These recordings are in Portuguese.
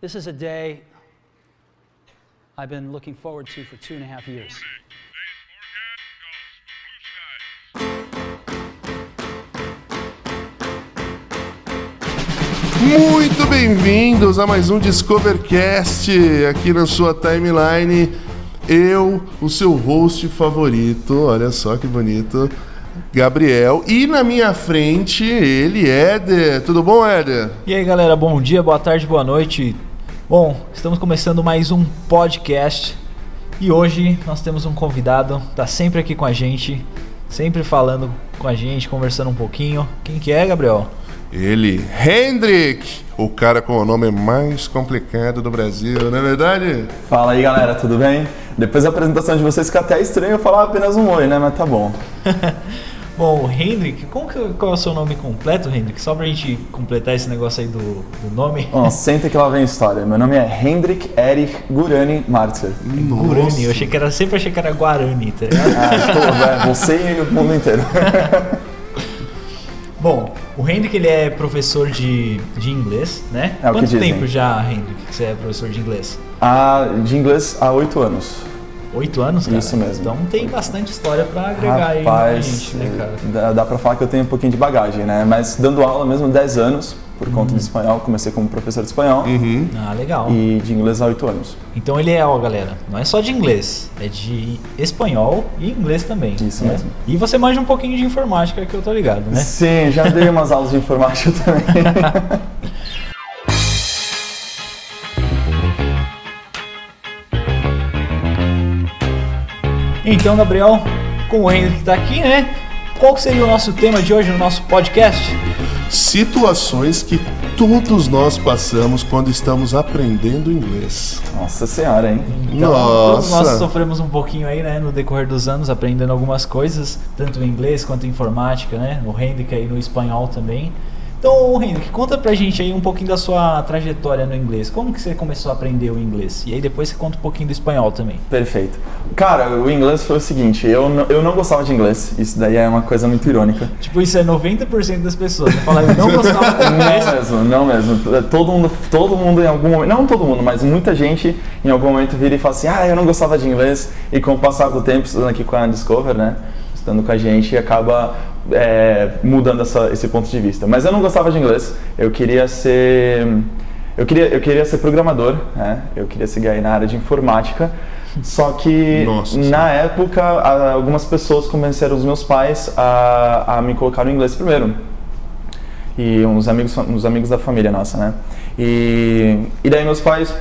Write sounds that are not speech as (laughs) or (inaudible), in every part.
This is a day I've been looking forward to for two and a half years. Muito bem-vindos a mais um Discovercast aqui na sua timeline. Eu, o seu host favorito, olha só que bonito, Gabriel. E na minha frente, ele, Éder. Tudo bom, Éder? E aí, galera, bom dia, boa tarde, boa noite. Bom, estamos começando mais um podcast e hoje nós temos um convidado, tá sempre aqui com a gente, sempre falando com a gente, conversando um pouquinho. Quem que é, Gabriel? Ele, Hendrik, o cara com o nome mais complicado do Brasil, não é verdade? Fala aí, galera, tudo bem? Depois da apresentação de vocês fica até estranho eu falar apenas um oi, né? Mas tá bom. (laughs) Bom, o Hendrik, como que, qual é o seu nome completo, Hendrik? Só pra gente completar esse negócio aí do, do nome. Bom, senta que lá vem a história. Meu nome é Hendrik Erich Gurani Marzer. Guarani, eu achei que era, sempre achei que era Guarani, tá ligado? Ah, tô, é, você e o mundo inteiro. (laughs) Bom, o Hendrik ele é professor de, de inglês, né? É Quanto tempo já, Hendrik, que você é professor de inglês? Ah, de inglês há oito anos. Oito anos, cara? Isso mesmo. Então tem bastante história pra agregar aí Rapaz, gente, né, cara? dá, dá pra falar que eu tenho um pouquinho de bagagem, né? Mas dando aula mesmo 10 anos, por conta de espanhol. Comecei como professor de espanhol Ah, legal. e de inglês há oito anos. Então ele é, ó, galera, não é só de inglês, é de espanhol e inglês também. Isso né? mesmo. E você manja um pouquinho de informática, que eu tô ligado, né? Sim, já dei umas aulas de informática também. (laughs) Então, Gabriel, com o Henrique que tá aqui, né? Qual seria o nosso tema de hoje no nosso podcast? Situações que todos nós passamos quando estamos aprendendo inglês. Nossa senhora, hein? Então, Todos nós Nossa! sofremos um pouquinho aí, né, no decorrer dos anos, aprendendo algumas coisas, tanto em inglês quanto em informática, né? O Hendrik aí no espanhol também. Então, Hendrik, conta pra gente aí um pouquinho da sua trajetória no inglês. Como que você começou a aprender o inglês? E aí depois você conta um pouquinho do espanhol também. Perfeito. Cara, o inglês foi o seguinte, eu, não- eu não gostava de inglês, isso daí é uma coisa muito irônica. Tipo, isso é 90% das pessoas. Né? Falar, eu não gostava do (laughs) inglês. Não mesmo, não mesmo. Todo mundo, todo mundo em algum momento, não todo mundo, mas muita gente em algum momento vira e fala assim, ah, eu não gostava de inglês. E com o passar do tempo, estudando aqui com a Discover, né, estudando com a gente, acaba é, mudando essa- esse ponto de vista. Mas eu não gostava de inglês, eu queria ser... Eu queria, eu queria ser programador, né? eu queria seguir aí na área de informática, só que Nossa na época algumas pessoas convenceram os meus pais a, a me colocar no inglês primeiro e uns amigos, uns amigos da família nossa, né? E, e daí meus pais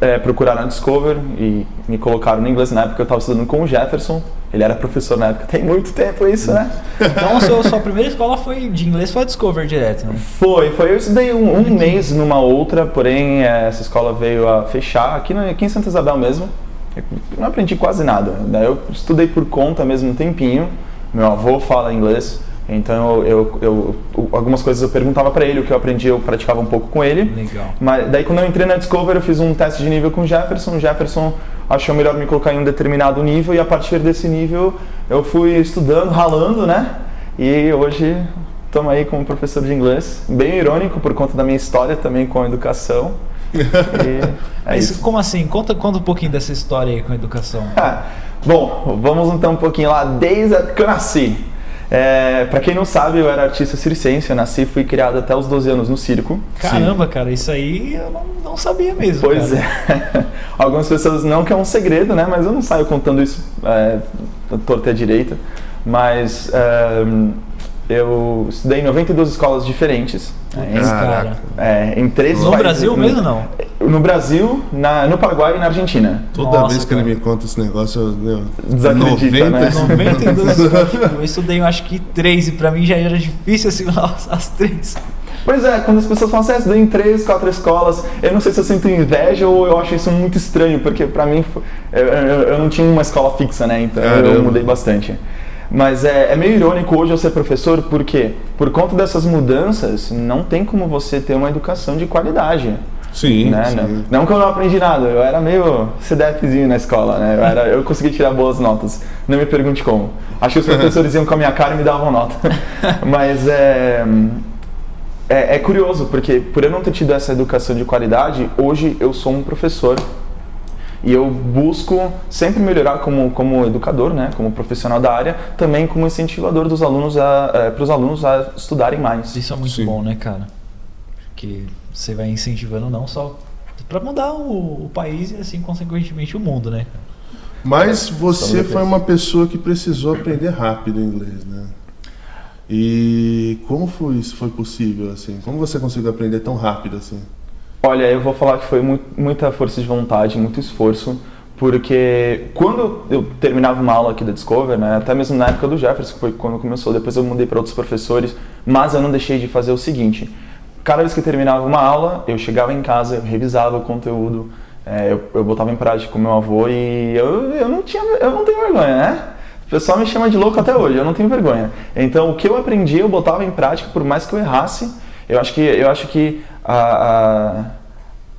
é, procuraram a Discover e me colocaram no inglês. Na época eu estava estudando com o Jefferson, ele era professor na época, tem muito tempo isso, né? (laughs) Então, a sua, sua primeira escola foi de inglês foi a Discover direto, né? Foi, foi. Eu estudei um, um mês numa outra, porém é, essa escola veio a fechar aqui, no- aqui em Santa Isabel mesmo. Eu não aprendi quase nada. Daí eu estudei por conta mesmo um tempinho. Meu avô fala inglês, então eu, eu- eu- algumas coisas eu perguntava para ele, o que eu aprendi eu praticava um pouco com ele. Legal. Mas daí quando eu entrei na Discover eu fiz um teste de nível com o Jefferson. O Jefferson achou melhor me colocar em um determinado nível e a partir desse nível eu fui estudando, ralando, né? E hoje estamos aí como professor de inglês. Bem irônico por conta da minha história também com a educação. (laughs) E é Mas isso. como assim? Conta, conta um pouquinho dessa história aí com a educação. Ah, bom, vamos então um pouquinho lá desde a que eu nasci. É, para quem não sabe, eu era artista circense, eu nasci e fui criado até os 12 anos no circo. Caramba, cara, isso aí eu não, não sabia mesmo. Pois cara. é. (laughs) Algumas pessoas não que é um segredo, né? Mas eu não saio contando isso é, torta à direita. Mas é, eu estudei em 92 escolas diferentes. Né, cara. é, em três No países- Brasil mesmo não? No Brasil, na, no Paraguai e na Argentina. Toda Nossa, vez que ele cara. me conta esse negócio, eu, eu Desacredita, né? 92 escolas, tipo, eu estudei eu acho que três e pra mim já era difícil (laughs) assimilar as- as três. Pois é, quando as pessoas falam assim, ah, estudei em três, quatro escolas, eu não sei se eu sinto inveja ou eu acho isso muito estranho, porque pra mim eu, eu- eu não tinha uma escola fixa, né? Então Caramba. eu mudei bastante. Mas é, é meio irônico hoje eu ser professor, porque por conta dessas mudanças, não tem como você ter uma educação de qualidade. Sim, né? sim. Não, não que eu não aprendi nada, eu era meio CDFzinho na escola, né? Eu, era, eu consegui tirar boas notas. Não me pergunte como. Acho que os (laughs) professores iam com a minha cara e me davam nota. (laughs) Mas é. é, é curioso, porque por eu não ter tido essa educação de qualidade, hoje eu sou um professor e eu busco sempre melhorar como, como educador, né, como profissional da área, também como incentivador dos alunos a, é, para os alunos a estudarem mais. Isso é muito Sim. bom, né, cara? Que você vai incentivando não só para mudar o, o país e assim consequentemente o mundo, né? Mas você foi uma pessoa que precisou aprender rápido inglês, né? E como foi isso foi possível assim? Como você conseguiu aprender tão rápido assim? Olha, eu vou falar que foi mu- muita força de vontade, muito esforço, porque quando eu terminava uma aula aqui da Discover, né, até mesmo na época do Jefferson, que foi quando começou, depois eu mudei para outros professores, mas eu não deixei de fazer o seguinte: cada vez que terminava uma aula, eu chegava em casa, eu revisava o conteúdo, é, eu, eu botava em prática com meu avô e eu, eu não tinha, eu não tenho vergonha, né? O pessoal me chama de louco até hoje, eu não tenho vergonha. Então, o que eu aprendi, eu botava em prática, por mais que eu errasse. Eu acho que, eu acho que a,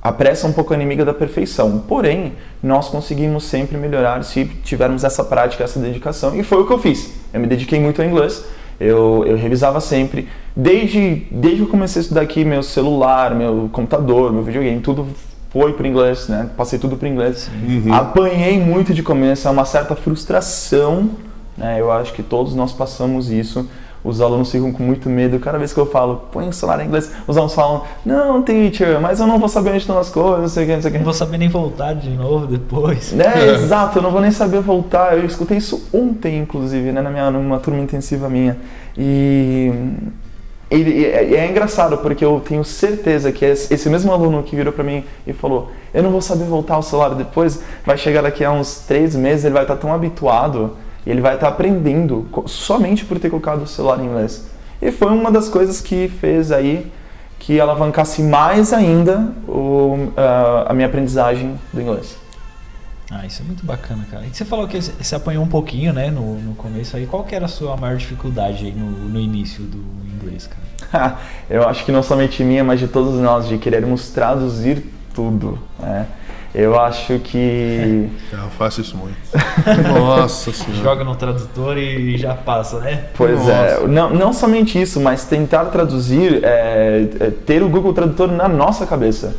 a, a pressa é um pouco inimiga da perfeição. Porém, nós conseguimos sempre melhorar se tivermos essa prática, essa dedicação. E foi o que eu fiz. Eu me dediquei muito ao inglês. Eu, eu revisava sempre. Desde, desde que eu comecei a estudar aqui, meu celular, meu computador, meu videogame, tudo foi para inglês, né? Passei tudo para inglês. Apanhei muito de começo, é uma certa frustração, né? Eu acho que todos nós passamos isso. Os alunos ficam com muito medo. Cada vez que eu falo, põe o celular em inglês, os alunos falam, não, teacher, mas eu não vou saber onde estão as coisas, não sei o que, não sei o que. Não vou saber nem voltar de novo depois. É, (laughs) exato, eu não vou nem saber voltar. Eu escutei isso ontem, inclusive, né, na minha, numa turma intensiva minha. E, e- é, engraçado, porque eu tenho certeza que esse mesmo aluno que virou pra mim e falou: Eu não vou saber voltar ao celular depois, vai chegar daqui a uns três meses, ele vai estar tão habituado e ele vai estar aprendendo co- somente por ter colocado o celular em inglês. E foi uma das coisas que fez aí que alavancasse mais ainda o, a- a minha aprendizagem do inglês. Ah, isso é muito bacana, cara. E você falou que você você apanhou um pouquinho, né, no, no começo aí. Qual que era a sua maior dificuldade aí no, no início do inglês, cara? (laughs) eu acho que não somente minha, mas de todos nós, de querermos traduzir tudo. Né? Eu acho que. Eu faço isso muito. (laughs) Nossa senhora. Joga no tradutor e já passa, né? Pois é, Nossa. não, não somente isso, mas tentar traduzir, é, é, ter o Google Tradutor na nossa cabeça.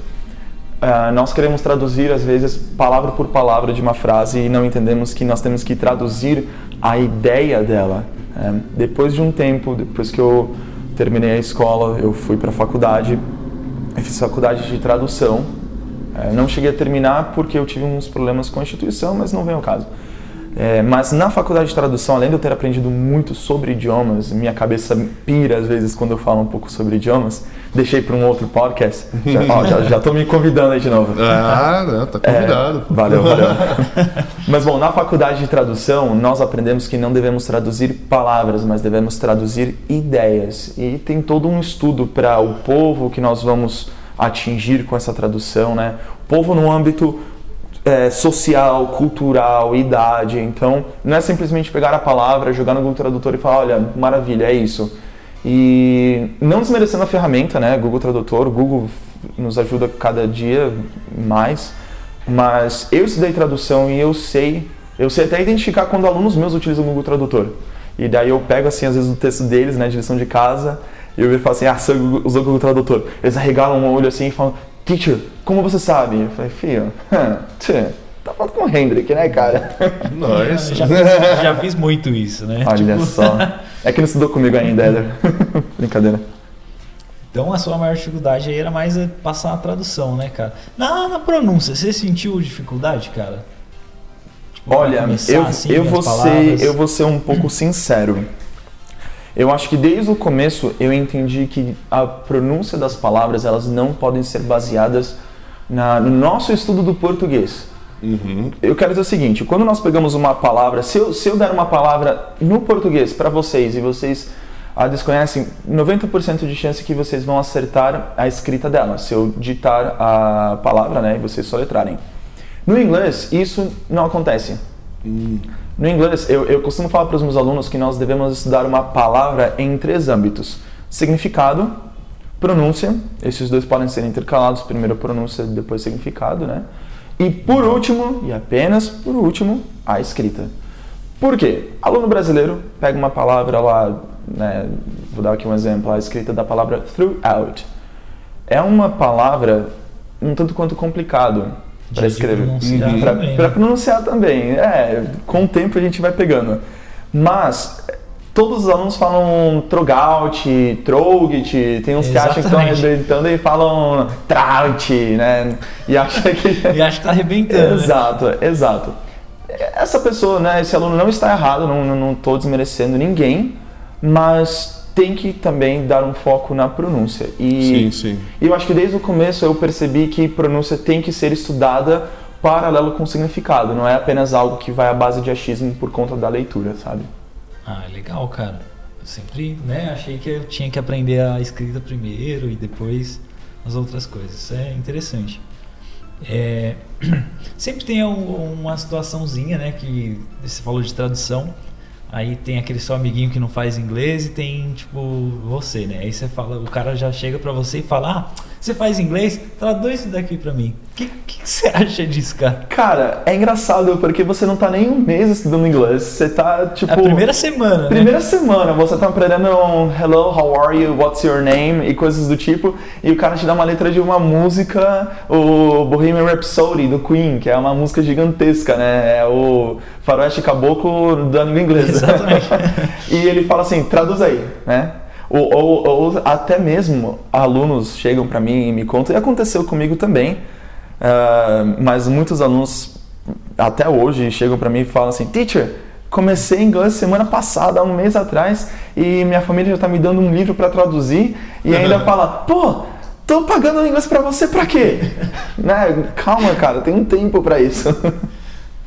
Ah, nós queremos traduzir, às vezes, palavra por palavra de uma frase e não entendemos que nós temos que traduzir a ideia dela. né? depois de um tempo, depois que eu terminei a escola, eu fui para a faculdade, eu fiz faculdade de tradução. É, não cheguei a terminar porque eu tive uns problemas com a instituição, mas não vem ao caso. É, mas na faculdade de tradução, além de eu ter aprendido muito sobre idiomas, minha cabeça pira às vezes quando eu falo um pouco sobre idiomas. Deixei para um outro podcast. Já, ó, já, já tô me convidando aí de novo. Ah, não, tá convidado. É, valeu, (laughs) valeu. Mas bom, na faculdade de tradução, nós aprendemos que não devemos traduzir palavras, mas devemos traduzir ideias. E tem todo um estudo para o povo que nós vamos atingir com essa tradução, né? O povo no âmbito é, social, cultural, idade. Então, não é simplesmente pegar a palavra, jogar no Google Tradutor e falar, olha, maravilha, é isso. E não desmerecendo a ferramenta, né? Google Tradutor, Google nos ajuda cada dia mais. Mas eu estudei tradução e eu sei, eu sei até identificar quando alunos meus utilizam o Google Tradutor. E daí eu pego assim, às vezes, o texto deles, né, de lição de casa, e eu falo assim, ah, você usou o Google Tradutor. Eles arregalam o olho assim e falam, teacher, como você sabe? Eu falei, filho, tchê, tá falando com o Hendrick, né, cara? Nossa. Já fiz, já fiz muito isso, né? Olha Tipo, só. (laughs) É que não estudou comigo ainda, Éder. (laughs) Brincadeira. Então a sua maior dificuldade aí era mais é passar a tradução, né, cara? Na, na pronúncia, você sentiu dificuldade, cara? Tipo, Olha, eu, assim, eu, vou ser, eu vou ser um pouco sincero. Eu acho que desde o começo eu entendi que a pronúncia das palavras elas não podem ser baseadas na, no nosso estudo do português. Uhum. Eu quero dizer o seguinte: quando nós pegamos uma palavra, se eu, se eu der uma palavra no português para vocês e vocês a desconhecem, 90% de chance que vocês vão acertar a escrita dela, se eu ditar a palavra né, e vocês soletrarem. No inglês, isso não acontece. No inglês, eu, eu costumo falar para os meus alunos que nós devemos estudar uma palavra em três âmbitos: significado, pronúncia, esses dois podem ser intercalados, primeiro pronúncia, depois significado, né? E por último, e apenas por último, a escrita. Por quê? Aluno brasileiro pega uma palavra lá né, vou dar aqui um exemplo, a escrita da palavra throughout. É uma palavra um tanto quanto complicado para escrever. Pronunciar Para né? pronunciar também. É, com o tempo a gente vai pegando. Mas todos os alunos falam trogout, trougit, tem uns que acham que estão Exatamente. arrebentando e falam trout, né? E acha que (laughs) E acho que tá arrebentando. né? Exato, exato. Essa pessoa, né, esse aluno não está errado, não, não, não tô desmerecendo ninguém, mas tem que também dar um foco na pronúncia. Sim, E sim. e eu acho que desde o começo eu percebi que pronúncia tem que ser estudada paralelo com significado, não é apenas algo que vai à base de achismo por conta da leitura, sabe? Ah, legal, cara. Eu sempre, né, achei que eu tinha que aprender a escrita primeiro e depois as outras coisas. Isso é interessante. É, (clears throat) sempre tem um- uma situaçãozinha, né, que você falou de tradução. Aí tem aquele seu amiguinho que não faz inglês e tem, tipo, você, né? Aí você fala, o cara já chega pra você e fala: Ah, você faz inglês? Traduz isso daqui pra mim. O que, que você acha disso, cara? Cara, é engraçado porque você não tá nem um mês estudando inglês, você tá tipo. É a primeira semana, né? Primeira semana, você tá aprendendo um hello, how are you, what's your name e coisas do tipo, e o cara te dá uma letra de uma música, o Bohemian Rhapsody do Queen, que é uma música gigantesca, né? É o faroeste caboclo da língua inglesa. (laughs) Exatamente. (laughs) e ele fala assim, traduz aí, né? Ou, ou- ou até mesmo alunos chegam pra mim e me contam, e aconteceu comigo também, ah, mas muitos alunos até hoje chegam pra mim e falam assim, teacher, comecei inglês semana passada, há um mês atrás, e minha família já tá me dando um livro pra traduzir, e ainda (laughs) fala, pô, tô pagando inglês pra você pra quê? (laughs) né? Calma, cara, tem um tempo pra isso.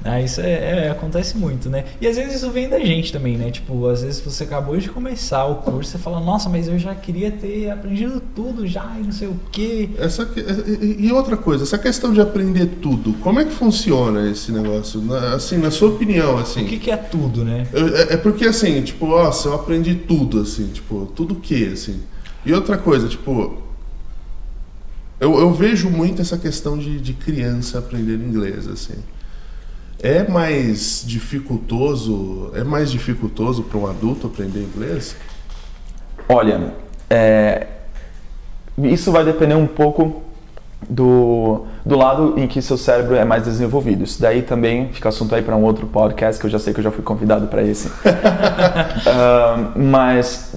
Ah, isso é, é, acontece muito, né? E às vezes isso vem da gente também, né? Tipo, às vezes você acabou de começar o curso, você fala, nossa, mas eu já queria ter aprendido tudo já e não sei o quê. Essa, que- e e outra coisa, essa questão de aprender tudo, como é que funciona esse negócio? Na- Assim, na sua opinião, assim. O que, que é tudo, né? Eu- É, é porque assim, tipo, nossa, eu aprendi tudo, assim, tipo, tudo o que, assim. E outra coisa, tipo, eu, eu vejo muito essa questão de, de criança aprender inglês, assim. É mais dificultoso, é mais dificultoso para um adulto aprender inglês? Olha, é, isso vai depender um pouco do, do lado em que seu cérebro é mais desenvolvido. Isso daí também fica assunto aí para um outro podcast que eu já sei que eu já fui convidado para esse. (laughs) Ah, mas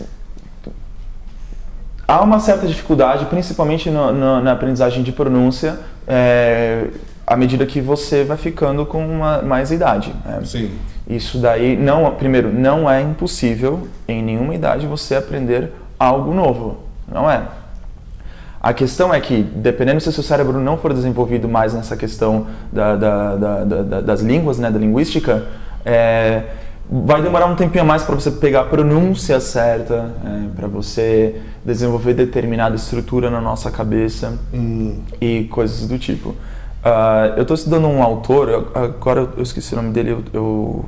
há uma certa dificuldade, principalmente no- no- na aprendizagem de pronúncia, é, à medida que você vai ficando com uma, mais idade. né? Sim. Isso daí, não, primeiro, não é impossível em nenhuma idade você aprender algo novo. Não é. A questão é que, dependendo se o seu cérebro não for desenvolvido mais nessa questão da, da- da- da- da- das línguas, né, da linguística, é, vai demorar um tempinho a mais para você pegar a pronúncia certa, para você desenvolver determinada estrutura na nossa cabeça Hum, e coisas do tipo. Ah, eu estou estudando um autor, agora eu esqueci o nome dele, eu-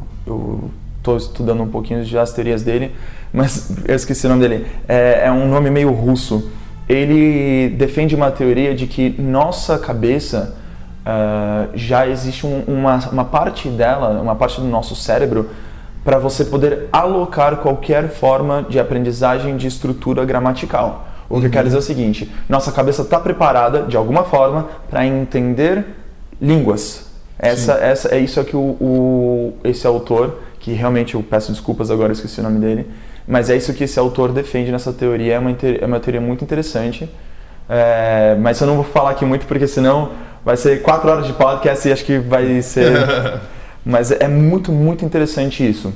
estou estudando um pouquinho já as teorias dele, mas (laughs) eu esqueci o nome dele. É, é um nome meio russo. Ele defende uma teoria de que nossa cabeça ah, já existe um- uma, uma parte dela, uma parte do nosso cérebro, para você poder alocar qualquer forma de aprendizagem de estrutura gramatical. O que quer dizer é o seguinte: nossa cabeça está preparada, de alguma forma, para entender línguas. Essa, essa, é isso é que o, o- esse autor, que realmente eu peço desculpas agora, eu esqueci o nome dele, mas é isso que esse autor defende nessa teoria, é uma, é uma teoria muito interessante. É, mas eu não vou falar aqui muito porque senão vai ser quatro horas de podcast e acho que vai ser. (laughs) mas é muito, muito interessante isso.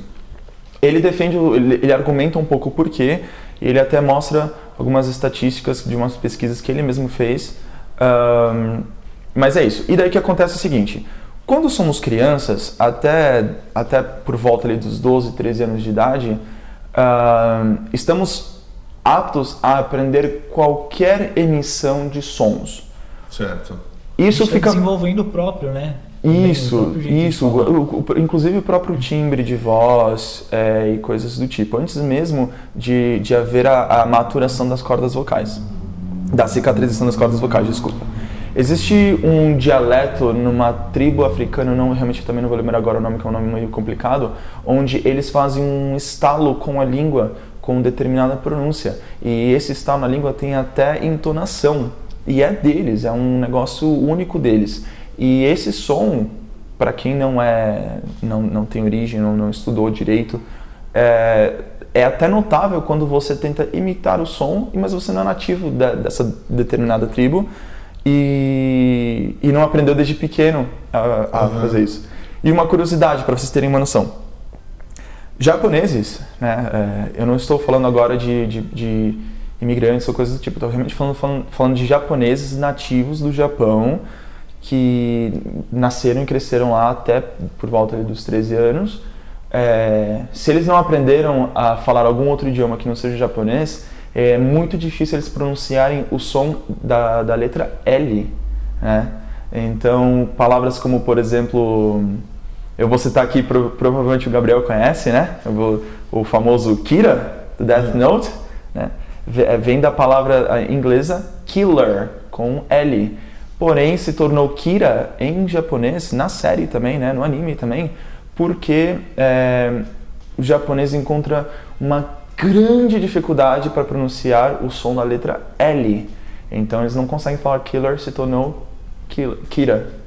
Ele defende, ele, ele argumenta um pouco o porquê, e ele até mostra algumas estatísticas de umas pesquisas que ele mesmo fez. Ahn, mas é isso. E daí que acontece é o seguinte: quando somos crianças, até, até por volta ali dos 12, 13 anos de idade, estamos aptos a aprender qualquer emissão de sons. certo. Isso é fica desenvolvendo o próprio, né? Isso, isso. O- o- inclusive o próprio timbre de voz é, e coisas do tipo. Antes mesmo de, de haver a, a maturação das cordas vocais. Da cicatrização das cordas vocais, desculpa. Existe um dialeto numa tribo africana, eu não, realmente também não vou lembrar agora o nome, que é um nome meio complicado, onde eles fazem um estalo com a língua com determinada pronúncia. E esse estalo na língua tem até entonação. E é deles, é um negócio único deles. E esse som, para quem não é, não, não tem origem, não, não estudou direito, é, é até notável quando você tenta imitar o som, mas você não é nativo da, dessa determinada tribo e, e não aprendeu desde pequeno a, a uhum. fazer isso. E uma curiosidade para vocês terem uma noção: japoneses, né? É, eu não estou falando agora de, de, de imigrantes ou coisas do tipo, estou realmente falando, falando, falando de japoneses nativos do Japão que nasceram e cresceram lá até por volta dos 13 anos. É, se eles não aprenderam a falar algum outro idioma que não seja japonês, é muito difícil eles pronunciarem o som da, da letra L. Né? Então, palavras como, por exemplo, eu vou citar aqui, provavelmente o Gabriel conhece, né? Vou, o famoso Kira, do Death é. Note, né? Vem da palavra inglesa killer, com L. Porém, se tornou Kira em japonês, na série também, né? no anime também, porque é, o japonês encontra uma grande dificuldade para pronunciar o som da letra L. Então eles não conseguem falar killer, se tornou Kira.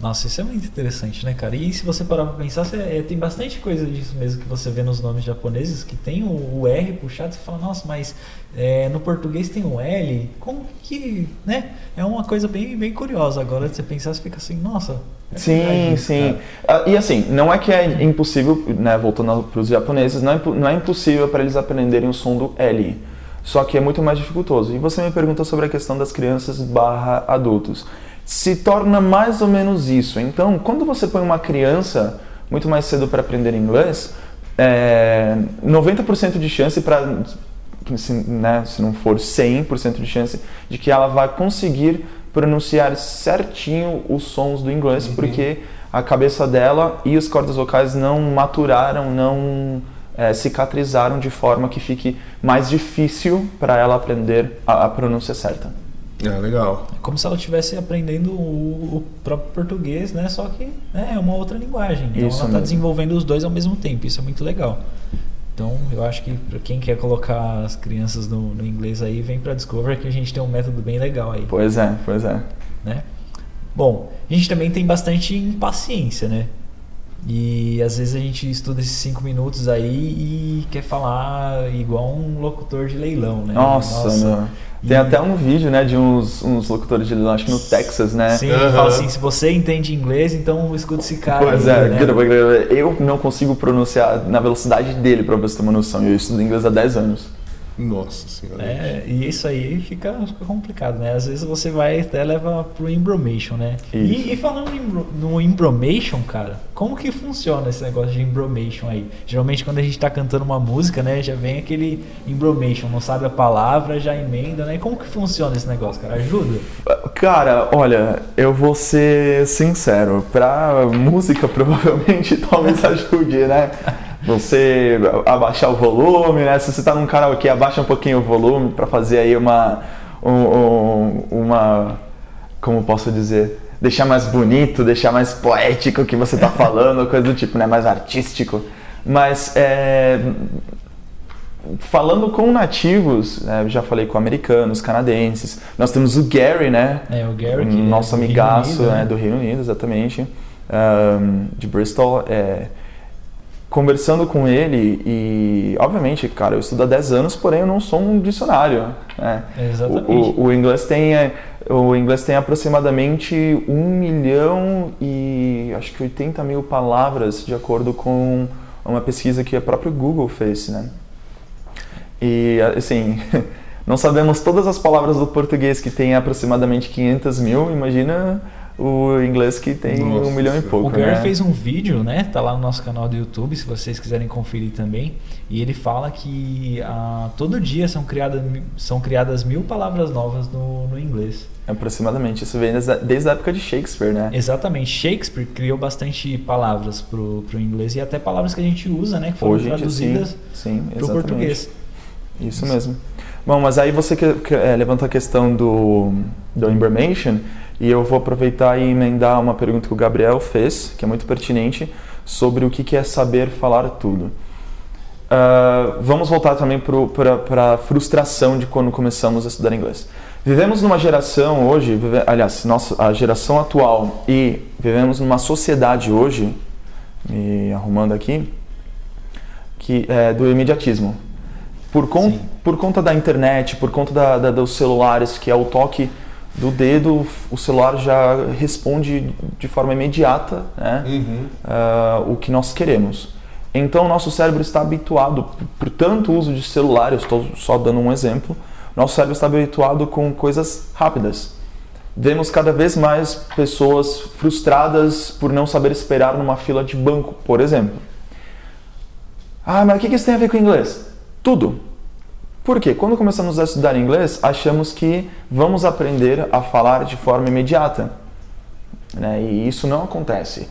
Nossa, isso é muito interessante, né, cara? E se você parar pra pensar, você, é, tem bastante coisa disso mesmo que você vê nos nomes japoneses, que tem o, o R puxado, você fala, nossa, mas é, no português tem o L, como que, né? É uma coisa bem, bem curiosa. Agora, você pensar, você fica assim, nossa. É sim, sim. Ah, e assim, não é que é impossível, né, voltando para os japoneses, não é, não é impossível para eles aprenderem o som do L. Só que é muito mais dificultoso. E você me pergunta sobre a questão das crianças barra adultos se torna mais ou menos isso. Então, quando você põe uma criança muito mais cedo para aprender inglês, é, 90% de chance para, se, né, se não for 100% de chance, de que ela vai conseguir pronunciar certinho os sons do inglês, uhum. porque a cabeça dela e as cordas vocais não maturaram, não é, cicatrizaram de forma que fique mais difícil para ela aprender a, a pronúncia certa. É, legal. É como se ela estivesse aprendendo o, o, próprio português, né? Só que né, é uma outra linguagem. Então Isso ela está desenvolvendo os dois ao mesmo tempo. Isso é muito legal. Então eu acho que para quem quer colocar as crianças no, no inglês aí, vem para Discover que a gente tem um método bem legal aí. Pois é, pois é. Né? Bom, a gente também tem bastante impaciência, né? E às vezes a gente estuda esses cinco minutos aí e quer falar igual um locutor de leilão, né? Nossa, Nossa. Tem até um vídeo, né, de uns, uns locutores de acho que no Texas, né? Sim, uhum. fala assim, se você entende inglês, então escuta esse cara. Pois aí, é, né? eu não consigo pronunciar na velocidade dele, pra você ter uma noção. Eu estudo inglês há 10 anos. Nossa senhora. É, e isso aí fica, fica, complicado, né? Às vezes você vai até leva pro embromation, né? E, e, falando no embromation, cara, como que funciona esse negócio de embromation aí? Geralmente quando a gente tá cantando uma música, né, já vem aquele embromation, não sabe a palavra, já emenda, né? Como que funciona esse negócio, cara? Ajuda? Cara, olha, eu vou ser sincero, pra música (laughs) provavelmente talvez ajude, né? Você abaixar o volume, né? Se você está num karaokê, abaixa um pouquinho o volume para fazer aí uma, um, uma, como posso dizer, deixar mais bonito, deixar mais poético o que você está (laughs) falando, coisa do tipo, né? Mais artístico. Mas é, falando com nativos, né, já falei com americanos, canadenses. Nós temos o Gary, né? É, o Gary, que nosso é amigaço Unido, né? do Reino Unido, exatamente, um, de Bristol. É, conversando com ele e, obviamente, cara, eu estudo há 10 anos, porém eu não sou um dicionário. Né? Exatamente. O, o, o, inglês tem, é, o inglês tem aproximadamente 1 milhão e acho que 80 mil palavras, de acordo com uma pesquisa que a própria Google fez, né? E, assim, (laughs) não sabemos todas as palavras do português que tem aproximadamente 500 mil, imagina o inglês que tem Nossa, um milhão e pouco. O Gary né? fez um vídeo, né? Tá lá no nosso canal do YouTube, se vocês quiserem conferir também. E ele fala que ah, todo dia são criadas, são criadas mil palavras novas no, no inglês. Aproximadamente. Isso vem desde, desde a época de Shakespeare, né? Exatamente. Shakespeare criou bastante palavras pro, pro inglês e até palavras que a gente usa, né? Que foram Hoje, traduzidas sim, sim, pro português. Isso, Isso mesmo. Bom, mas aí você que, que, é, levantou a questão do, do information e eu vou aproveitar e emendar uma pergunta que o Gabriel fez, que é muito pertinente, sobre o que é saber falar tudo. ah, vamos voltar também para a frustração de quando começamos a estudar inglês. Vivemos numa geração hoje, vive, aliás, nossa, a geração atual e vivemos numa sociedade hoje, me arrumando aqui, que é do imediatismo. Por, con Sim. por conta da internet, por conta da, da- dos celulares, que é o toque do dedo, o celular já responde de forma imediata né, ah, o que nós queremos. Então, nosso cérebro está habituado, por- tanto uso de celular, eu estou só dando um exemplo, nosso cérebro está habituado com coisas rápidas. Vemos cada vez mais pessoas frustradas por não saber esperar numa fila de banco, por exemplo. Ah, mas o que que isso tem a ver com inglês? Tudo. Por quê? Quando começamos a estudar inglês, achamos que vamos aprender a falar de forma imediata. Né? E isso não acontece.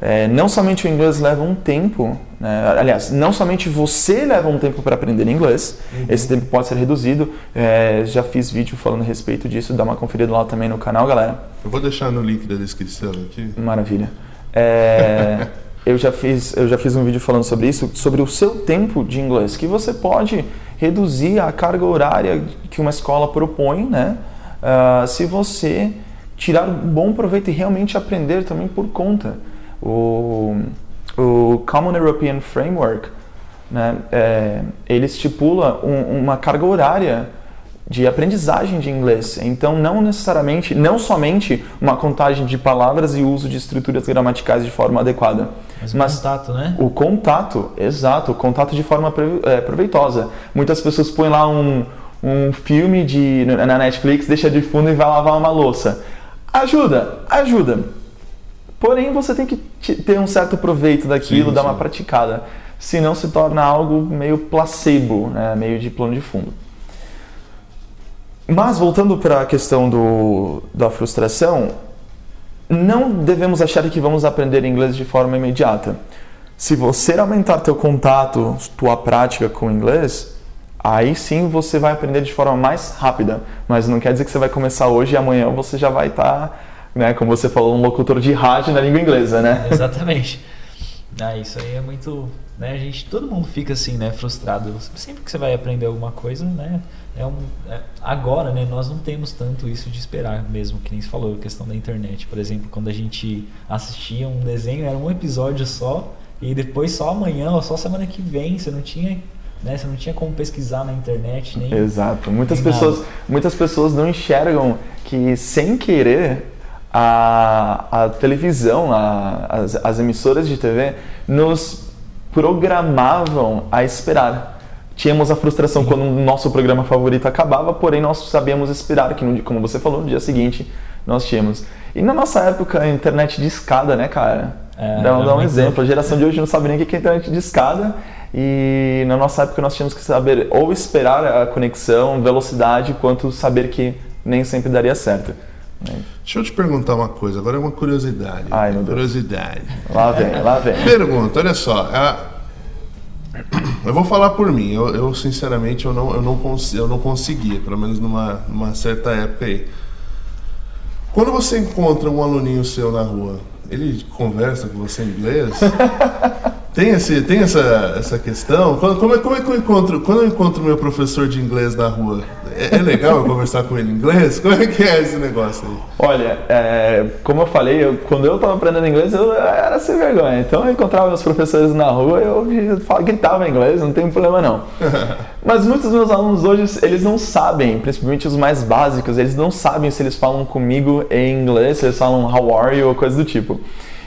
É, não somente o inglês leva um tempo, né? aliás, não somente você leva um tempo para aprender inglês, esse tempo pode ser reduzido. É, já fiz vídeo falando a respeito disso, dá uma conferida lá também no canal, galera. Eu vou deixar no link da descrição aqui. Maravilha. É, (laughs) eu, já fiz, eu já fiz um vídeo falando sobre isso, sobre o seu tempo de inglês, que você pode reduzir a carga horária que uma escola propõe, né? Ah, se você tirar um bom proveito e realmente aprender também por conta. O, o Common European Framework, né, é, ele estipula um- uma carga horária de aprendizagem de inglês. Então, não necessariamente, não somente uma contagem de palavras e uso de estruturas gramaticais de forma adequada, Mas o mas contato, né? o contato, exato, o contato de forma é, proveitosa. Muitas pessoas põem lá um, um filme de, na Netflix, deixa de fundo e vai lavar uma louça. Ajuda, ajuda. Porém, você tem que te- ter um certo proveito daquilo, Sim, dar sim. uma praticada. Senão se torna algo meio placebo, né? meio de plano de fundo. Mas voltando para a questão do, da frustração, não devemos achar que vamos aprender inglês de forma imediata. Se você aumentar teu contato, tua prática com inglês, aí sim você vai aprender de forma mais rápida. Mas não quer dizer que você vai começar hoje e amanhã você já vai estar, né, como você falou, um locutor de rádio na língua inglesa, né? (laughs) Exatamente. Ah, isso aí é muito. Né, gente, todo mundo fica assim, né, frustrado. Sempre que você vai aprender alguma coisa, né? É um, é- agora, né, nós não temos tanto isso de esperar mesmo, que nem se falou, a questão da internet. Por exemplo, quando a gente assistia um desenho, era um episódio só, e depois só amanhã ou só semana que vem, você não tinha. Né, você não tinha como pesquisar na internet, nem. Exato. Muitas nem pessoas, nada. muitas pessoas não enxergam que sem querer a, a televisão, a- as, as emissoras de TV nos programavam a esperar. Tínhamos a frustração quando o nosso programa favorito acabava, porém nós sabíamos esperar que, no como você falou, no dia seguinte nós tínhamos. E na nossa época, a internet de escada, né, cara? É, dá, dá um exemplo. A geração de hoje não sabe nem o que é internet de escada. E na nossa época nós tínhamos que saber ou esperar a conexão, velocidade, quanto saber que nem sempre daria certo. né? Deixa eu te perguntar uma coisa, agora é uma curiosidade. Ai, meu Deus. curiosidade. Lá vem, lá vem. Pergunta, olha só. a- Eu vou falar por mim. Eu, eu, sinceramente eu não, eu, não cons... eu não conseguia, pelo menos numa, numa certa época aí. Quando você encontra um aluninho seu na rua, ele conversa com você em inglês? (laughs) Tem, esse, tem essa, essa questão? Quando, como, é, como é que eu encontro? Quando eu encontro meu professor de inglês na rua, é, é legal eu conversar com ele em inglês? Como é que é esse negócio aí? Olha, é, como eu falei, eu- quando eu estava aprendendo inglês, eu era sem vergonha. Então eu encontrava meus professores na rua, eu fal- gritava inglês, não tem problema não. (laughs) Mas muitos dos meus alunos hoje, eles não sabem, principalmente os mais básicos, eles não sabem se eles falam comigo em inglês, se eles falam how are you ou coisa do tipo.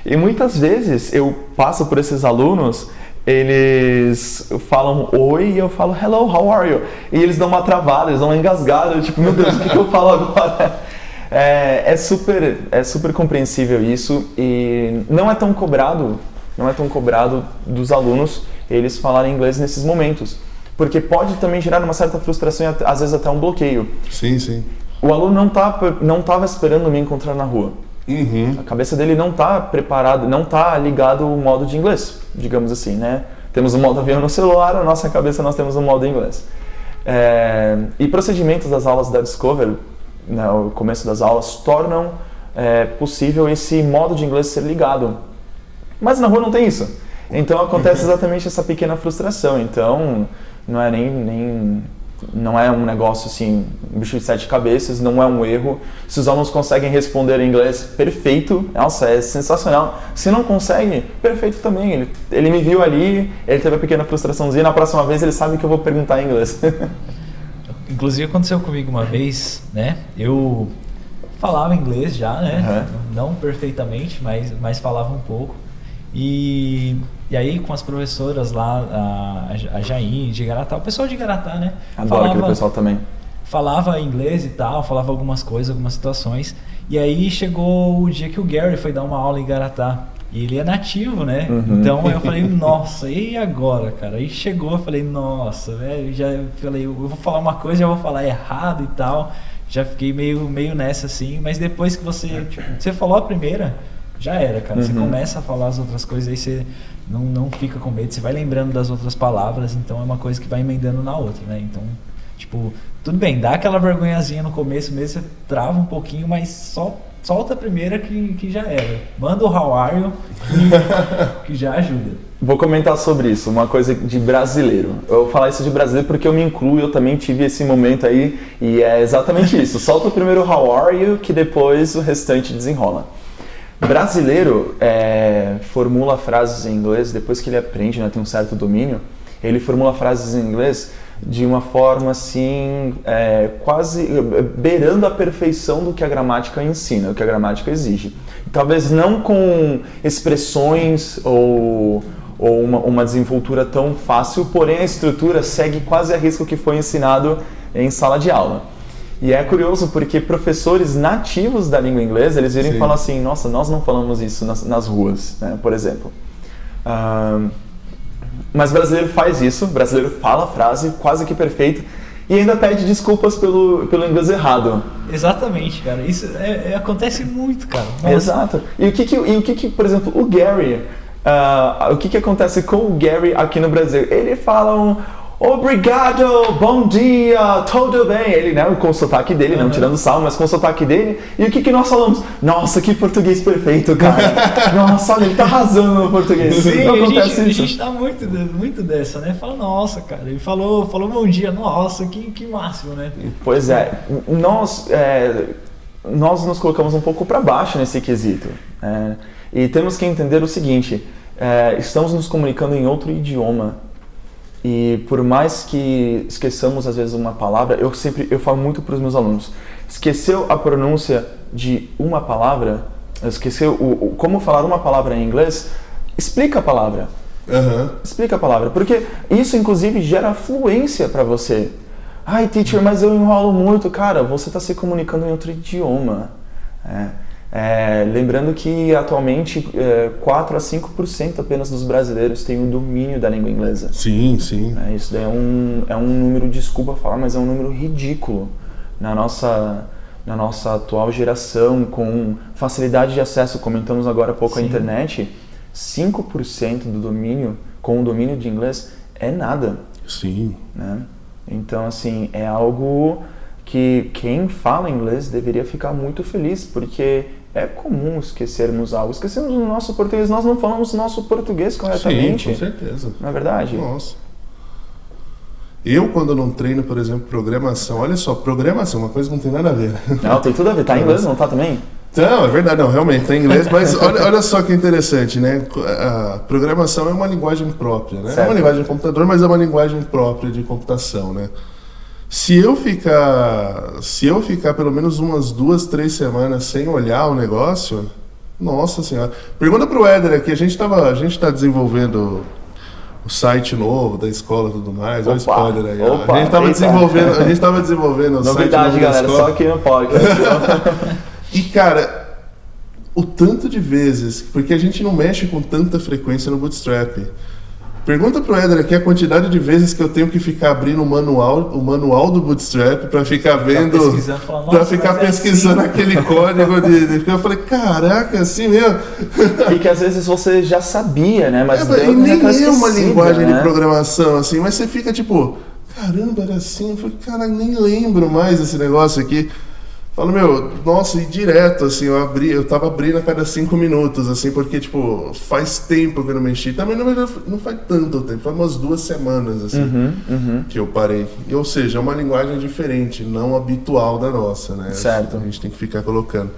E muitas vezes eu passo por esses alunos, eles falam oi e eu falo hello, how are you? E eles dão uma travada, eles dão uma engasgada, eu, tipo, meu Deus, o que, que eu falo agora? (laughs) É, é super, é super compreensível isso e não é tão cobrado, não é tão cobrado dos alunos eles falarem inglês nesses momentos, porque pode também gerar uma certa frustração e às vezes até um bloqueio. Sim, sim. O aluno não tá não estava esperando me encontrar na rua. Uhum. A cabeça dele não está preparada, não está ligado ao modo de inglês, digamos assim, né? Temos o modo avião no celular, na nossa cabeça nós temos o modo inglês. É, e procedimentos das aulas da Discover, né, o começo das aulas, tornam é, possível esse modo de inglês ser ligado. Mas na rua não tem isso. Então acontece (laughs) exatamente essa pequena frustração. Então não é nem, nem não é um negócio assim, um bicho de sete cabeças, não é um erro. Se os alunos conseguem responder em inglês, perfeito, nossa, é sensacional. Se não consegue, perfeito também. Ele, ele me viu ali, ele teve a pequena frustraçãozinha, na próxima vez ele sabe que eu vou perguntar em inglês. (laughs) Inclusive aconteceu comigo uma vez, né? Eu falava inglês já, né? Uhum. Não perfeitamente, mas, mas falava um pouco. E, e aí com as professoras lá, a, a Jair de Garatá, o pessoal de Garatá, né? Adoro falava, aquele pessoal também. Falava inglês e tal, falava algumas coisas, algumas situações. E aí chegou o dia que o Gary foi dar uma aula em Garatá. E ele é nativo, né? Uhum. Então eu falei, (laughs) nossa, e agora, cara? Aí chegou, eu falei, nossa, velho, já falei, eu vou falar uma coisa, já vou falar errado e tal. Já fiquei meio, meio nessa assim, mas depois que você, tipo, você falou a primeira, já era, cara. Uhum. Você começa a falar as outras coisas, aí você não, não fica com medo, você vai lembrando das outras palavras, então é uma coisa que vai emendando na outra, né? Então, tipo, tudo bem, dá aquela vergonhazinha no começo mesmo, você trava um pouquinho, mas só solta a primeira que, que já era. Manda o how are you, que, (laughs) que já ajuda. Vou comentar sobre isso, uma coisa de brasileiro. Eu vou falar isso de brasileiro porque eu me incluo, eu também tive esse momento aí e é exatamente isso. Solta o primeiro how are you, que depois o restante desenrola. Brasileiro é, formula frases em inglês depois que ele aprende, né, tem um certo domínio. Ele formula frases em inglês de uma forma assim, é, quase beirando a perfeição do que a gramática ensina, o que a gramática exige. Talvez não com expressões ou, ou uma, uma desenvoltura tão fácil, porém a estrutura segue quase a risco que foi ensinado em sala de aula. E é curioso porque professores nativos da língua inglesa, eles viram Sim. e falam assim, nossa, nós não falamos isso nas, nas ruas, né, por exemplo. Uh, mas brasileiro faz isso, brasileiro fala a frase quase que perfeita e ainda pede desculpas pelo, pelo inglês errado. Exatamente, cara. Isso é, é, acontece muito, cara. Nossa. Exato. E o que, que, e o que, que por exemplo, o Gary, uh, o que, que acontece com o Gary aqui no Brasil? Ele fala um Obrigado, bom dia, tudo bem? Ele, né, com o sotaque dele, uhum. não tirando sal, mas com o sotaque dele. E o que, que nós falamos? Nossa, que português perfeito, cara. (laughs) Nossa, olha, ele tá arrasando no português. Sim, não a, gente, isso. a gente tá muito, muito dessa, né? Fala, nossa, cara, ele falou, falou bom dia, nossa, que, que máximo, né? Pois é, nós, é, nós nos colocamos um pouco para baixo nesse quesito. É, e temos que entender o seguinte, é, estamos nos comunicando em outro idioma e por mais que esqueçamos às vezes uma palavra, eu sempre eu falo muito para os meus alunos: esqueceu a pronúncia de uma palavra, esqueceu o, o, como falar uma palavra em inglês, explica a palavra. Uhum. Explica a palavra, porque isso inclusive gera fluência para você. Ai, teacher, mas eu enrolo muito, cara. Você está se comunicando em outro idioma. É. É, lembrando que atualmente é, 4 a 5% apenas dos brasileiros têm o domínio da língua inglesa. Sim, sim. É, isso daí é um, é um número, desculpa falar, mas é um número ridículo na nossa, na nossa atual geração, com facilidade de acesso, comentamos agora há pouco sim. a internet, 5% do domínio, com o domínio de inglês, é nada. Sim. Né? Então, assim, é algo que quem fala inglês deveria ficar muito feliz, porque é comum esquecermos algo. Esquecemos o nosso português, nós não falamos nosso português corretamente. Sim, com certeza. Não é verdade? Nossa. Eu, quando não treino, por exemplo, programação, olha só, programação, uma coisa que não tem nada a ver. Não, tem tudo a ver. Tá em inglês, não tá também? Não, é verdade, não, realmente, tá em inglês, mas olha, olha só que interessante, né? A programação é uma linguagem própria, né? Certo. É uma linguagem de computador, mas é uma linguagem própria de computação, né? Se eu ficar, se eu ficar pelo menos umas duas, três semanas sem olhar o negócio, nossa senhora. Pergunta pro Éder aqui, a gente tava, a gente tá desenvolvendo o site novo da escola e tudo mais. Olha o spoiler aí. Opa, a gente tava desenvolvendo, a gente tava desenvolvendo o Novidade, site galera, só aqui no podcast. (laughs) e cara, o tanto de vezes, porque a gente não mexe com tanta frequência no Bootstrap. Pergunta pro Éder aqui a quantidade de vezes que eu tenho que ficar abrindo o manual, o manual do Bootstrap para ficar vendo, para ficar pesquisando é assim. aquele (laughs) código de, de, eu falei, caraca, assim mesmo. E que às vezes você já sabia, né? Mas é, nem é uma linguagem né? de programação assim, mas você fica tipo, caramba, era assim, eu falei, cara, nem lembro mais esse negócio aqui. Falo, meu, nossa, e direto, assim, eu abri, eu tava abrindo a cada cinco minutos, assim, porque, tipo, faz tempo que eu não mexi. Também não, não faz tanto tempo, faz umas duas semanas, assim, Uhum, uhum. que eu parei. E, ou seja, é uma linguagem diferente, não habitual da nossa, né? Certo. A gente tem que ficar colocando.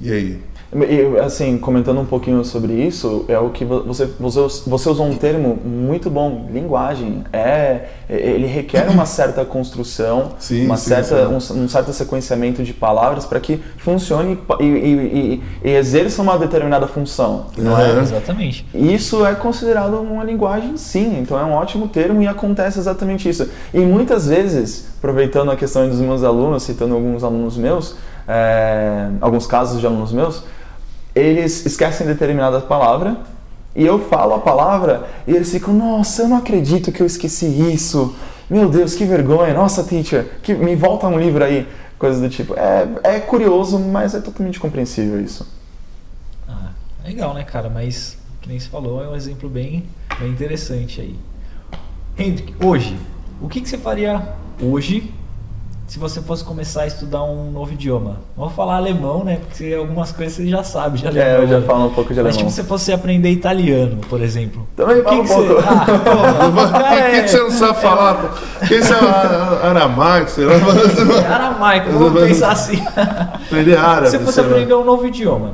E aí? E, assim, comentando um pouquinho sobre isso, é o que vo- você, você, você usou um termo muito bom, linguagem. É, ele requer uma certa (laughs) construção, Sim, uma sim, certa, sim. Um, um certo sequenciamento de palavras para que funcione e, e, e, exerça uma determinada função. Não é? Aham. Exatamente. Isso é considerado uma linguagem, sim, então é um ótimo termo e acontece exatamente isso. E muitas vezes, aproveitando a questão dos meus alunos, citando alguns alunos meus, é, alguns casos de alunos meus, eles esquecem determinada palavra e eu falo a palavra e eles ficam, nossa, eu não acredito que eu esqueci isso. Meu Deus, que vergonha. Nossa, teacher, que, me volta um livro aí. Coisas do tipo. É, é curioso, mas é totalmente compreensível isso. Ah, legal, né, cara? Mas, que nem você falou, é um exemplo bem, bem interessante aí. Hendrik, hoje, o que, que você faria hoje se você fosse começar a estudar um novo idioma? Vou falar alemão, né? Porque algumas coisas você já sabe de alemão. É, eu já né? falo um pouco de Mas alemão. tipo, se você fosse aprender italiano, por exemplo. Também o que, falo um pouco. você... Ah, pô, (laughs) Por que, é- que você não sabe falar? Que isso é a- aramaico, sei lá. É aramaico, vamos (laughs) pensar assim. Aprender árabe. Se você fosse aprender um novo idioma,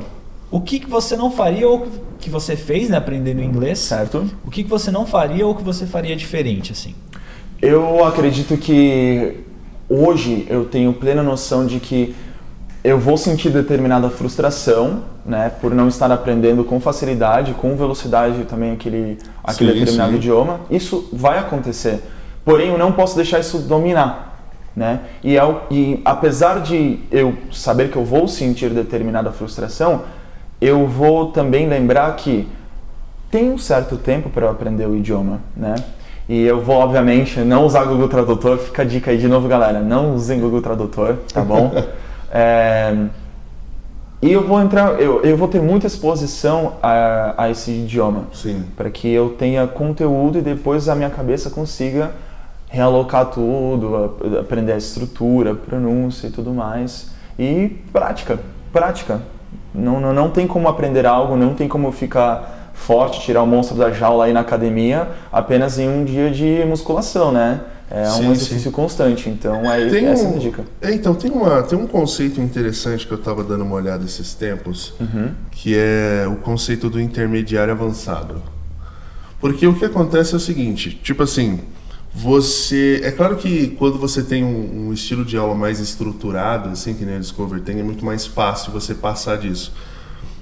o que, que você não faria ou que você fez, né, aprendendo inglês? Certo? O que, que você não faria ou que você faria diferente, assim? Eu acredito que hoje eu tenho plena noção de que eu vou sentir determinada frustração, né, por não estar aprendendo com facilidade, com velocidade também aquele, aquele Sim, determinado sim. idioma. Isso vai acontecer. Porém, eu não posso deixar isso dominar, né? E, é o- e apesar de eu saber que eu vou sentir determinada frustração, eu vou também lembrar que tem um certo tempo para eu aprender o idioma, né? E eu vou, obviamente, não usar Google Tradutor. Fica a dica aí de novo, galera. Não usem Google Tradutor, tá (laughs) bom? É, E eu vou entrar, eu, eu vou ter muita exposição a, a esse idioma Sim. para que eu tenha conteúdo e depois a minha cabeça consiga realocar tudo, aprender a estrutura, pronúncia e tudo mais. E prática, prática. Não, não, não tem como aprender algo, não tem como ficar forte, tirar o monstro da jaula aí na academia apenas em um dia de musculação, né? É Sim, um exercício constante, então é, Tem essa é a um, minha dica. é, então, tem, uma, tem um conceito interessante que eu estava dando uma olhada esses tempos, Uhum. que é o conceito do intermediário avançado. Porque o que acontece é o seguinte, tipo assim, você... É claro que quando você tem um, um estilo de aula mais estruturado, assim, que nem a Discover tem, é muito mais fácil você passar disso.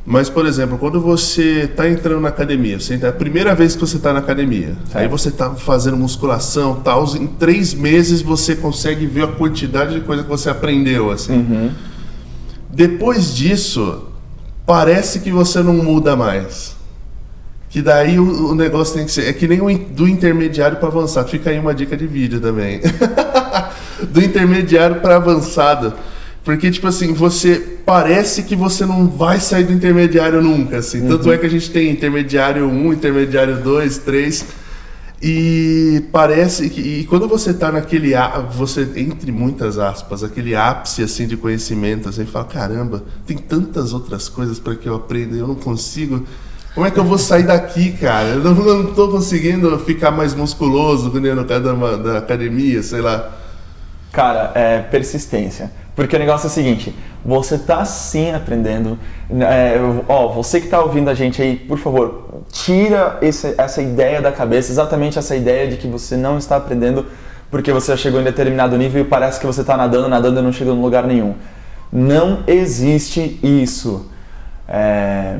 Mas, por exemplo, quando você está entrando na academia, você entra, é a primeira vez que você está na academia, aí você está fazendo musculação, tal, em três meses você consegue ver a quantidade de coisa que você aprendeu, assim. Uhum. Depois disso, parece que você não muda mais. Que daí o, o negócio tem que ser. É que nem o do intermediário para avançado. Fica aí uma dica de vídeo também. (laughs) do intermediário para avançado. Porque, tipo assim, você parece que você não vai sair do intermediário nunca. Assim. Tanto é que a gente tem intermediário 1, intermediário 2, 3. E parece que e quando você tá naquele você entre muitas aspas, aquele ápice assim de conhecimento, assim, fala, caramba, tem tantas outras coisas para que eu aprenda, eu não consigo. Como é que eu vou sair daqui, cara? Eu não, não tô conseguindo ficar mais musculoso, nem no caso da, da academia, sei lá. Cara, é persistência. Porque o negócio é o seguinte, você tá sim aprendendo. é, ó, você que tá ouvindo a gente aí, por favor, tira esse- essa ideia da cabeça, exatamente essa ideia de que você não está aprendendo porque você já chegou em determinado nível e parece que você tá nadando, nadando e não chegou em lugar nenhum. Não existe isso. É,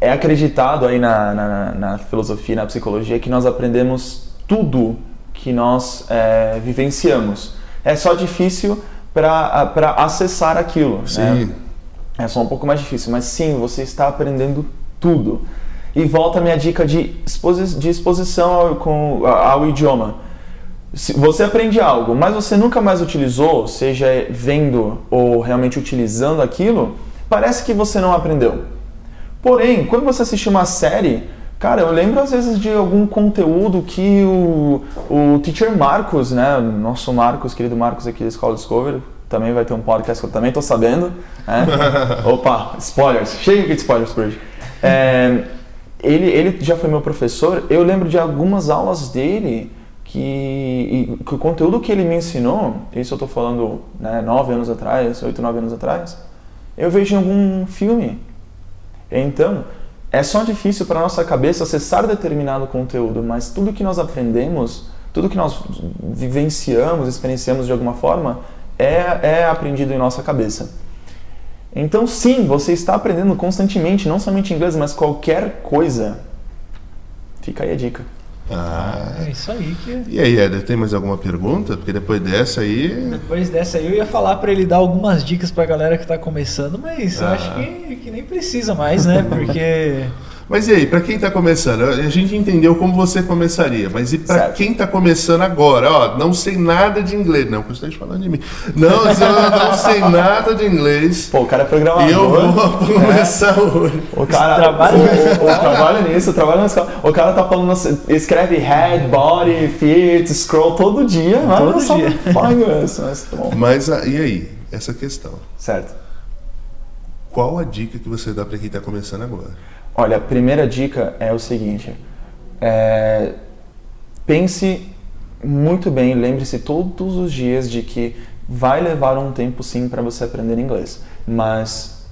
é acreditado aí na, na, na filosofia, na psicologia, que nós aprendemos tudo que nós é, vivenciamos. É só difícil para acessar aquilo. Né? Sim. É só um pouco mais difícil, mas sim, você está aprendendo tudo. E volta a minha dica de, exposi de exposição ao, com, ao idioma. Se você aprende algo, mas você nunca mais utilizou, seja vendo ou realmente utilizando aquilo, parece que você não aprendeu. Porém, quando você assiste uma série, cara, eu lembro às vezes de algum conteúdo que o, o teacher Marcos, né, nosso Marcos, querido Marcos aqui da Escola Discovery, também vai ter um podcast que eu também tô sabendo. né? (laughs) Opa, spoilers, chega de spoilers por hoje. É, ele, ele já foi meu professor, eu lembro de algumas aulas dele que, que o conteúdo que ele me ensinou, isso eu tô falando né, nove anos atrás, oito, nove anos atrás, eu vejo em algum filme. Então, é só difícil para nossa cabeça acessar determinado conteúdo, mas tudo que nós aprendemos, tudo que nós vivenciamos, experienciamos de alguma forma, é, é aprendido em nossa cabeça. Então, sim, você está aprendendo constantemente, não somente inglês, mas qualquer coisa. Fica aí a dica. Ah. É isso aí que. E aí, Éder, tem mais alguma pergunta? Porque depois dessa aí. Depois dessa aí eu ia falar pra ele dar algumas dicas pra galera que tá começando, mas eu Ah. acho que, que nem precisa mais, né? Porque. Mas e aí, pra quem tá começando? A gente entendeu como você começaria, mas e pra Certo. quem tá começando agora? Ó, não sei nada de inglês. Não, que eu esteja falando de mim. Não, eu não sei nada de inglês. Pô, o cara é programador. E eu vou começar hoje. O cara Trabalha o, o, o, trabalha nisso, trabalha na escola. O cara tá falando, assim, escreve head, body, feet, scroll todo dia, mas Todo sabe (laughs) dia. inglês. Mas tá bom. Mas ah, e aí, essa questão. Certo. Qual a dica que você dá pra quem tá começando agora? Olha, a primeira dica é o seguinte: é, pense muito bem, lembre-se todos os dias de que vai levar um tempo sim para você aprender inglês, mas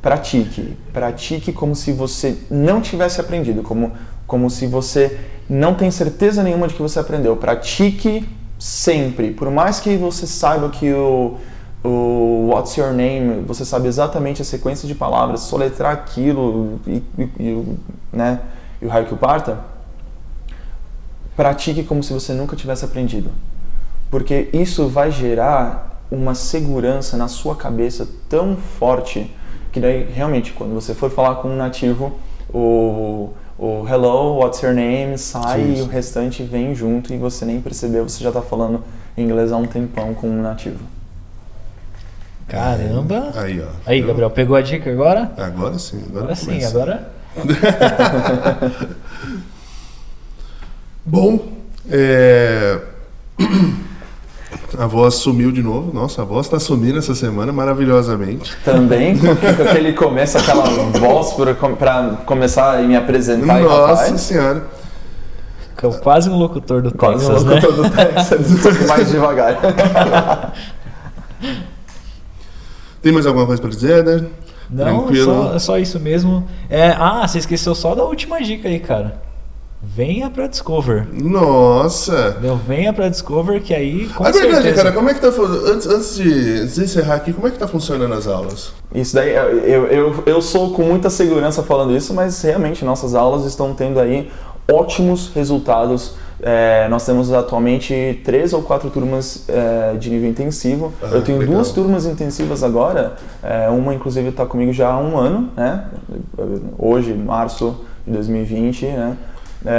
pratique, pratique como se você não tivesse aprendido, como como se você não tem certeza nenhuma de que você aprendeu. Pratique sempre, por mais que você saiba que o o What's Your Name, você sabe exatamente a sequência de palavras, soletrar aquilo e, e, e o- né, e o raio que o parta, pratique como se você nunca tivesse aprendido. Porque isso vai gerar uma segurança na sua cabeça tão forte que daí realmente quando você for falar com um nativo, o, o hello, what's your name sai Sim, e o restante vem junto e você nem percebeu, você já está falando inglês há um tempão com um nativo. Caramba! Aí, ó. Aí, Gabriel, pegou a dica agora? Agora sim, agora, Agora sim, começa. agora. (laughs) Bom, é... (clears throat) a voz sumiu de novo. Nossa, a voz tá sumindo essa semana maravilhosamente. Também, (laughs) com com aquele começo, aquela voz para começar e me apresentar e Nossa rapaz. senhora. Quase um locutor do Quase Texas, um né? locutor do Texas, (laughs) mais devagar. Tem mais alguma coisa pra dizer, Éder? Não, Tranquilo. só, é só isso mesmo. É, ah, você esqueceu só da última dica aí, cara. Venha pra Discover. Nossa! Entendeu? Venha pra Discover que aí com é verdade, certeza. cara, como é que tá antes, de, antes de encerrar aqui, como é que tá funcionando as aulas? Isso daí, eu, eu, eu sou com muita segurança falando isso, mas realmente nossas aulas estão tendo aí ótimos resultados. É, nós temos atualmente três ou quatro turmas é, de nível intensivo. Ah, eu tenho legal. duas turmas intensivas agora. É, uma, inclusive, está comigo já há um ano, né? Hoje, março de 2020, né?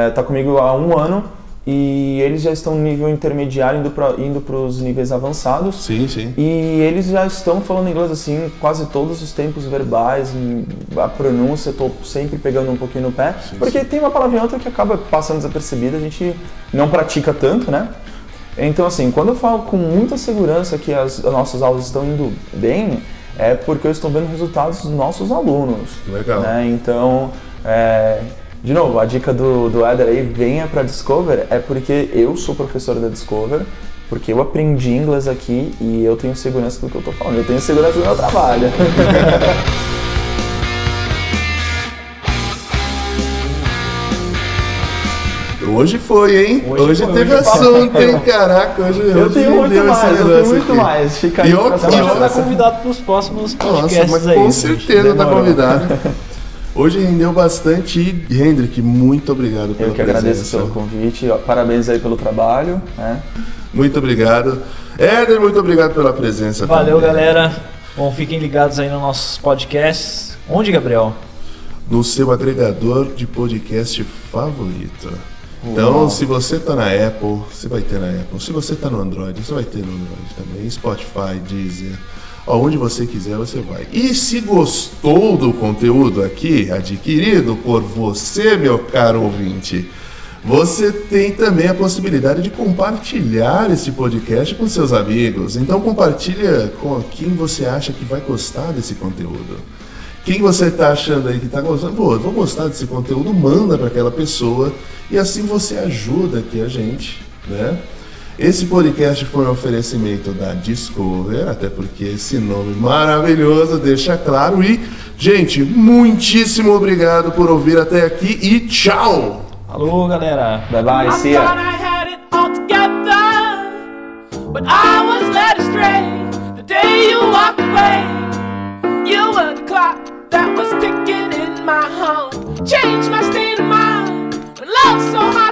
Está comigo há um ano e eles já estão no nível intermediário indo para indo os níveis avançados. Sim, sim. E eles já estão falando inglês assim, quase todos os tempos verbais, a pronúncia, tô sempre pegando um pouquinho no pé, Sim, porque sim. tem uma palavra ou outra que acaba passando desapercebida, a gente não pratica tanto, né? Então, assim, quando eu falo com muita segurança que as, as nossas aulas estão indo bem, é porque eu estou vendo resultados dos nossos alunos. Legal. né? Então, é, de novo, a dica do, do Eder aí, venha para Discover, é porque eu sou professor da Discover, porque eu aprendi inglês aqui e eu tenho segurança do que eu tô falando, eu tenho segurança do meu trabalho. (laughs) Hoje foi, hein? Hoje, Hoje foi, teve hoje assunto, hein? Caraca, hoje eu hoje tenho muito mais, eu tenho muito aqui. mais. Fica aí E e já tá convidado pros próximos Nossa, podcasts mas aí. com gente. certeza tá Demorou. convidado. (laughs) Hoje rendeu bastante. E, Hendrik, muito obrigado pela Eu que agradeço presença. pelo convite, parabéns aí pelo trabalho. Né? Muito obrigado. Éder, muito obrigado pela presença. Valeu, também. galera. Bom, fiquem ligados aí nos nossos podcasts. Onde, Gabriel? No seu agregador de podcast favorito. Então, Uau. se você tá na Apple, você vai ter na Apple. Se você tá no Android, você vai ter no Android também. Spotify, Deezer. Aonde você quiser, você vai. E se gostou do conteúdo aqui, adquirido por você, meu caro ouvinte, Você tem também a possibilidade de compartilhar esse podcast com seus amigos. Então compartilha com quem você acha que vai gostar desse conteúdo. Quem você está achando aí que está gostando, pô, vou gostar desse conteúdo, manda para aquela pessoa e assim você ajuda aqui a gente, né? Esse podcast foi um oferecimento da Discover, até porque esse nome maravilhoso deixa claro. E, gente, muitíssimo obrigado por ouvir até aqui e tchau! Alô, galera. Bye bye, see ya. But I was led astray the day you walked away. You were the clock that was ticking in my home. Changed my state of mind. Love so high.